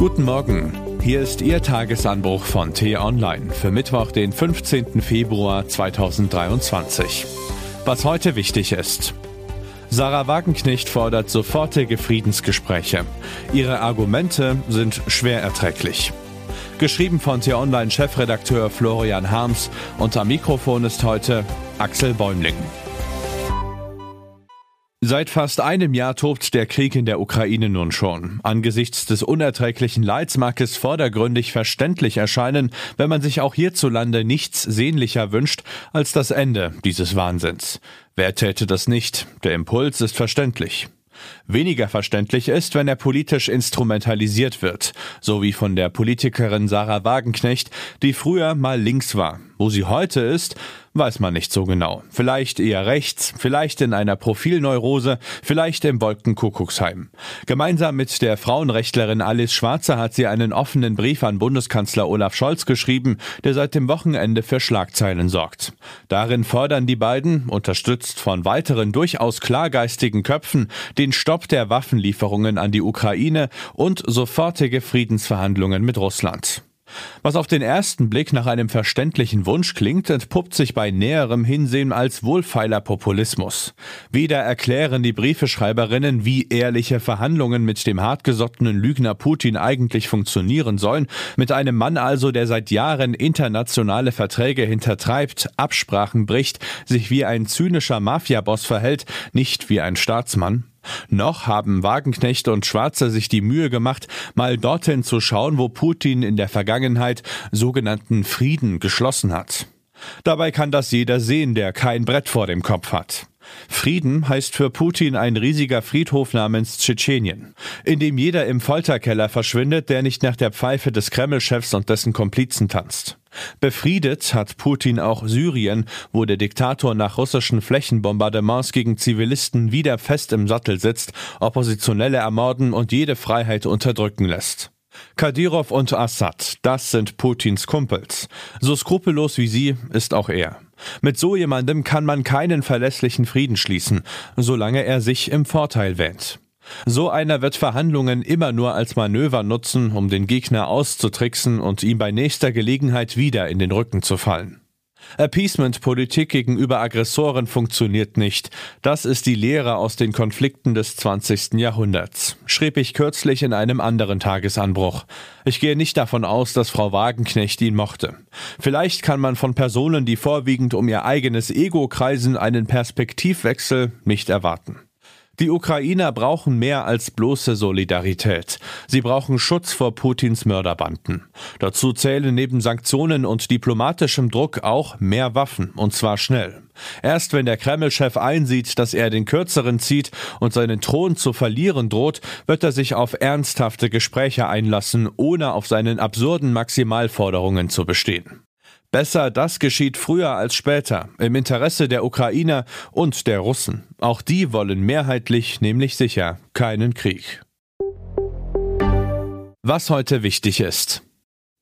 Guten Morgen. Hier ist Ihr Tagesanbruch von T-Online für Mittwoch, den 15. Februar 2023. Was heute wichtig ist. Sarah Wagenknecht fordert sofortige Friedensgespräche. Ihre Argumente sind schwer erträglich. Geschrieben von T-Online-Chefredakteur Florian Harms und am Mikrofon ist heute Axel Bäumling. Seit fast einem Jahr tobt der Krieg in der Ukraine nun schon. Angesichts des unerträglichen Leids mag es vordergründig verständlich erscheinen, wenn man sich auch hierzulande nichts sehnlicher wünscht als das Ende dieses Wahnsinns. Wer täte das nicht? Der Impuls ist verständlich. Weniger verständlich ist, wenn er politisch instrumentalisiert wird, so wie von der Politikerin Sarah Wagenknecht, die früher mal links war. Wo sie heute ist, weiß man nicht so genau. Vielleicht eher rechts, vielleicht in einer Profilneurose, vielleicht im Wolkenkuckucksheim. Gemeinsam mit der Frauenrechtlerin Alice Schwarzer hat sie einen offenen Brief an Bundeskanzler Olaf Scholz geschrieben, der seit dem Wochenende für Schlagzeilen sorgt. Darin fordern die beiden, unterstützt von weiteren durchaus klargeistigen Köpfen, den Stopp der Waffenlieferungen an die Ukraine und sofortige Friedensverhandlungen mit Russland. Was auf den ersten Blick nach einem verständlichen Wunsch klingt, entpuppt sich bei näherem Hinsehen als wohlfeiler Populismus. Weder erklären die Briefeschreiberinnen, wie ehrliche Verhandlungen mit dem hartgesottenen Lügner Putin eigentlich funktionieren sollen, mit einem Mann also, der seit Jahren internationale Verträge hintertreibt, Absprachen bricht, sich wie ein zynischer Mafiaboss verhält, nicht wie ein Staatsmann. Noch haben Wagenknecht und Schwarzer sich die Mühe gemacht, mal dorthin zu schauen, wo Putin in der Vergangenheit sogenannten Frieden geschlossen hat. Dabei kann das jeder sehen, der kein Brett vor dem Kopf hat. Frieden heißt für Putin ein riesiger Friedhof namens Tschetschenien, in dem jeder im Folterkeller verschwindet, der nicht nach der Pfeife des Kreml-Chefs und dessen Komplizen tanzt. Befriedet hat Putin auch Syrien, wo der Diktator nach russischen Flächenbombardements gegen Zivilisten wieder fest im Sattel sitzt, Oppositionelle ermorden und jede Freiheit unterdrücken lässt. Kadyrov und Assad, das sind Putins Kumpels. So skrupellos wie sie ist auch er. Mit so jemandem kann man keinen verlässlichen Frieden schließen, solange er sich im Vorteil wähnt. So einer wird Verhandlungen immer nur als Manöver nutzen, um den Gegner auszutricksen und ihm bei nächster Gelegenheit wieder in den Rücken zu fallen. Appeasement-Politik gegenüber Aggressoren funktioniert nicht. Das ist die Lehre aus den Konflikten des 20. Jahrhunderts, schrieb ich kürzlich in einem anderen Tagesanbruch. Ich gehe nicht davon aus, dass Frau Wagenknecht ihn mochte. Vielleicht kann man von Personen, die vorwiegend um ihr eigenes Ego kreisen, einen Perspektivwechsel nicht erwarten. Die Ukrainer brauchen mehr als bloße Solidarität. Sie brauchen Schutz vor Putins Mörderbanden. Dazu zählen neben Sanktionen und diplomatischem Druck auch mehr Waffen, und zwar schnell. Erst wenn der Kreml-Chef einsieht, dass er den Kürzeren zieht und seinen Thron zu verlieren droht, wird er sich auf ernsthafte Gespräche einlassen, ohne auf seinen absurden Maximalforderungen zu bestehen. Besser, das geschieht früher als später, im Interesse der Ukrainer und der Russen. Auch die wollen mehrheitlich, nämlich sicher, keinen Krieg. Was heute wichtig ist.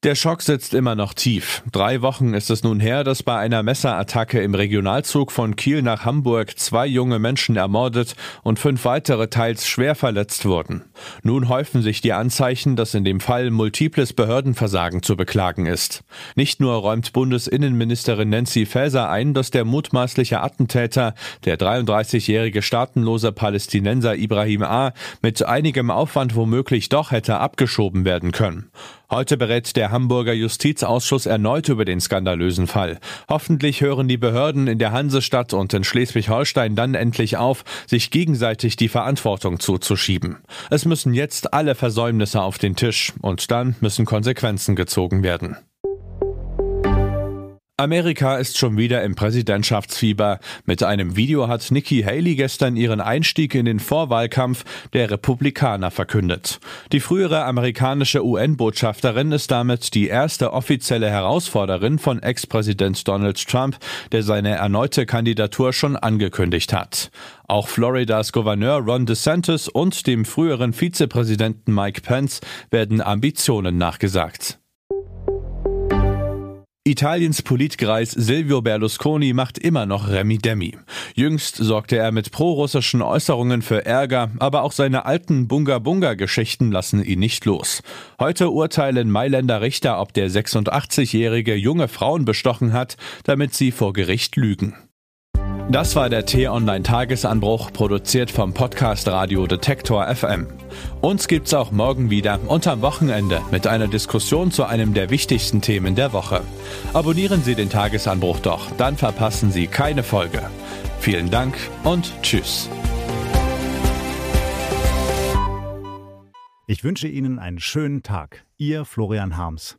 Der Schock sitzt immer noch tief. Drei Wochen ist es nun her, dass bei einer Messerattacke im Regionalzug von Kiel nach Hamburg zwei junge Menschen ermordet und fünf weitere teils schwer verletzt wurden. Nun häufen sich die Anzeichen, dass in dem Fall multiples Behördenversagen zu beklagen ist. Nicht nur räumt Bundesinnenministerin Nancy Faeser ein, dass der mutmaßliche Attentäter, der 33-jährige staatenlose Palästinenser Ibrahim A., mit einigem Aufwand womöglich doch hätte abgeschoben werden können. Heute berät der Hamburger Justizausschuss erneut über den skandalösen Fall. Hoffentlich hören die Behörden in der Hansestadt und in Schleswig-Holstein dann endlich auf, sich gegenseitig die Verantwortung zuzuschieben. Es müssen jetzt alle Versäumnisse auf den Tisch und dann müssen Konsequenzen gezogen werden. Amerika ist schon wieder im Präsidentschaftsfieber. Mit einem Video hat Nikki Haley gestern ihren Einstieg in den Vorwahlkampf der Republikaner verkündet. Die frühere amerikanische UN-Botschafterin ist damit die erste offizielle Herausforderin von Ex-Präsident Donald Trump, der seine erneute Kandidatur schon angekündigt hat. Auch Floridas Gouverneur Ron DeSantis und dem früheren Vizepräsidenten Mike Pence werden Ambitionen nachgesagt. Italiens Politkreis Silvio Berlusconi macht immer noch Remi Demi. Jüngst sorgte er mit prorussischen Äußerungen für Ärger, aber auch seine alten Bunga-Bunga-Geschichten lassen ihn nicht los. Heute urteilen Mailänder Richter, ob der 86-jährige junge Frauen bestochen hat, damit sie vor Gericht lügen. Das war der T-Online-Tagesanbruch, produziert vom Podcast Radio Detektor FM. Uns gibt's auch morgen wieder und am Wochenende mit einer Diskussion zu einem der wichtigsten Themen der Woche. Abonnieren Sie den Tagesanbruch doch, dann verpassen Sie keine Folge. Vielen Dank und Tschüss. Ich wünsche Ihnen einen schönen Tag. Ihr Florian Harms.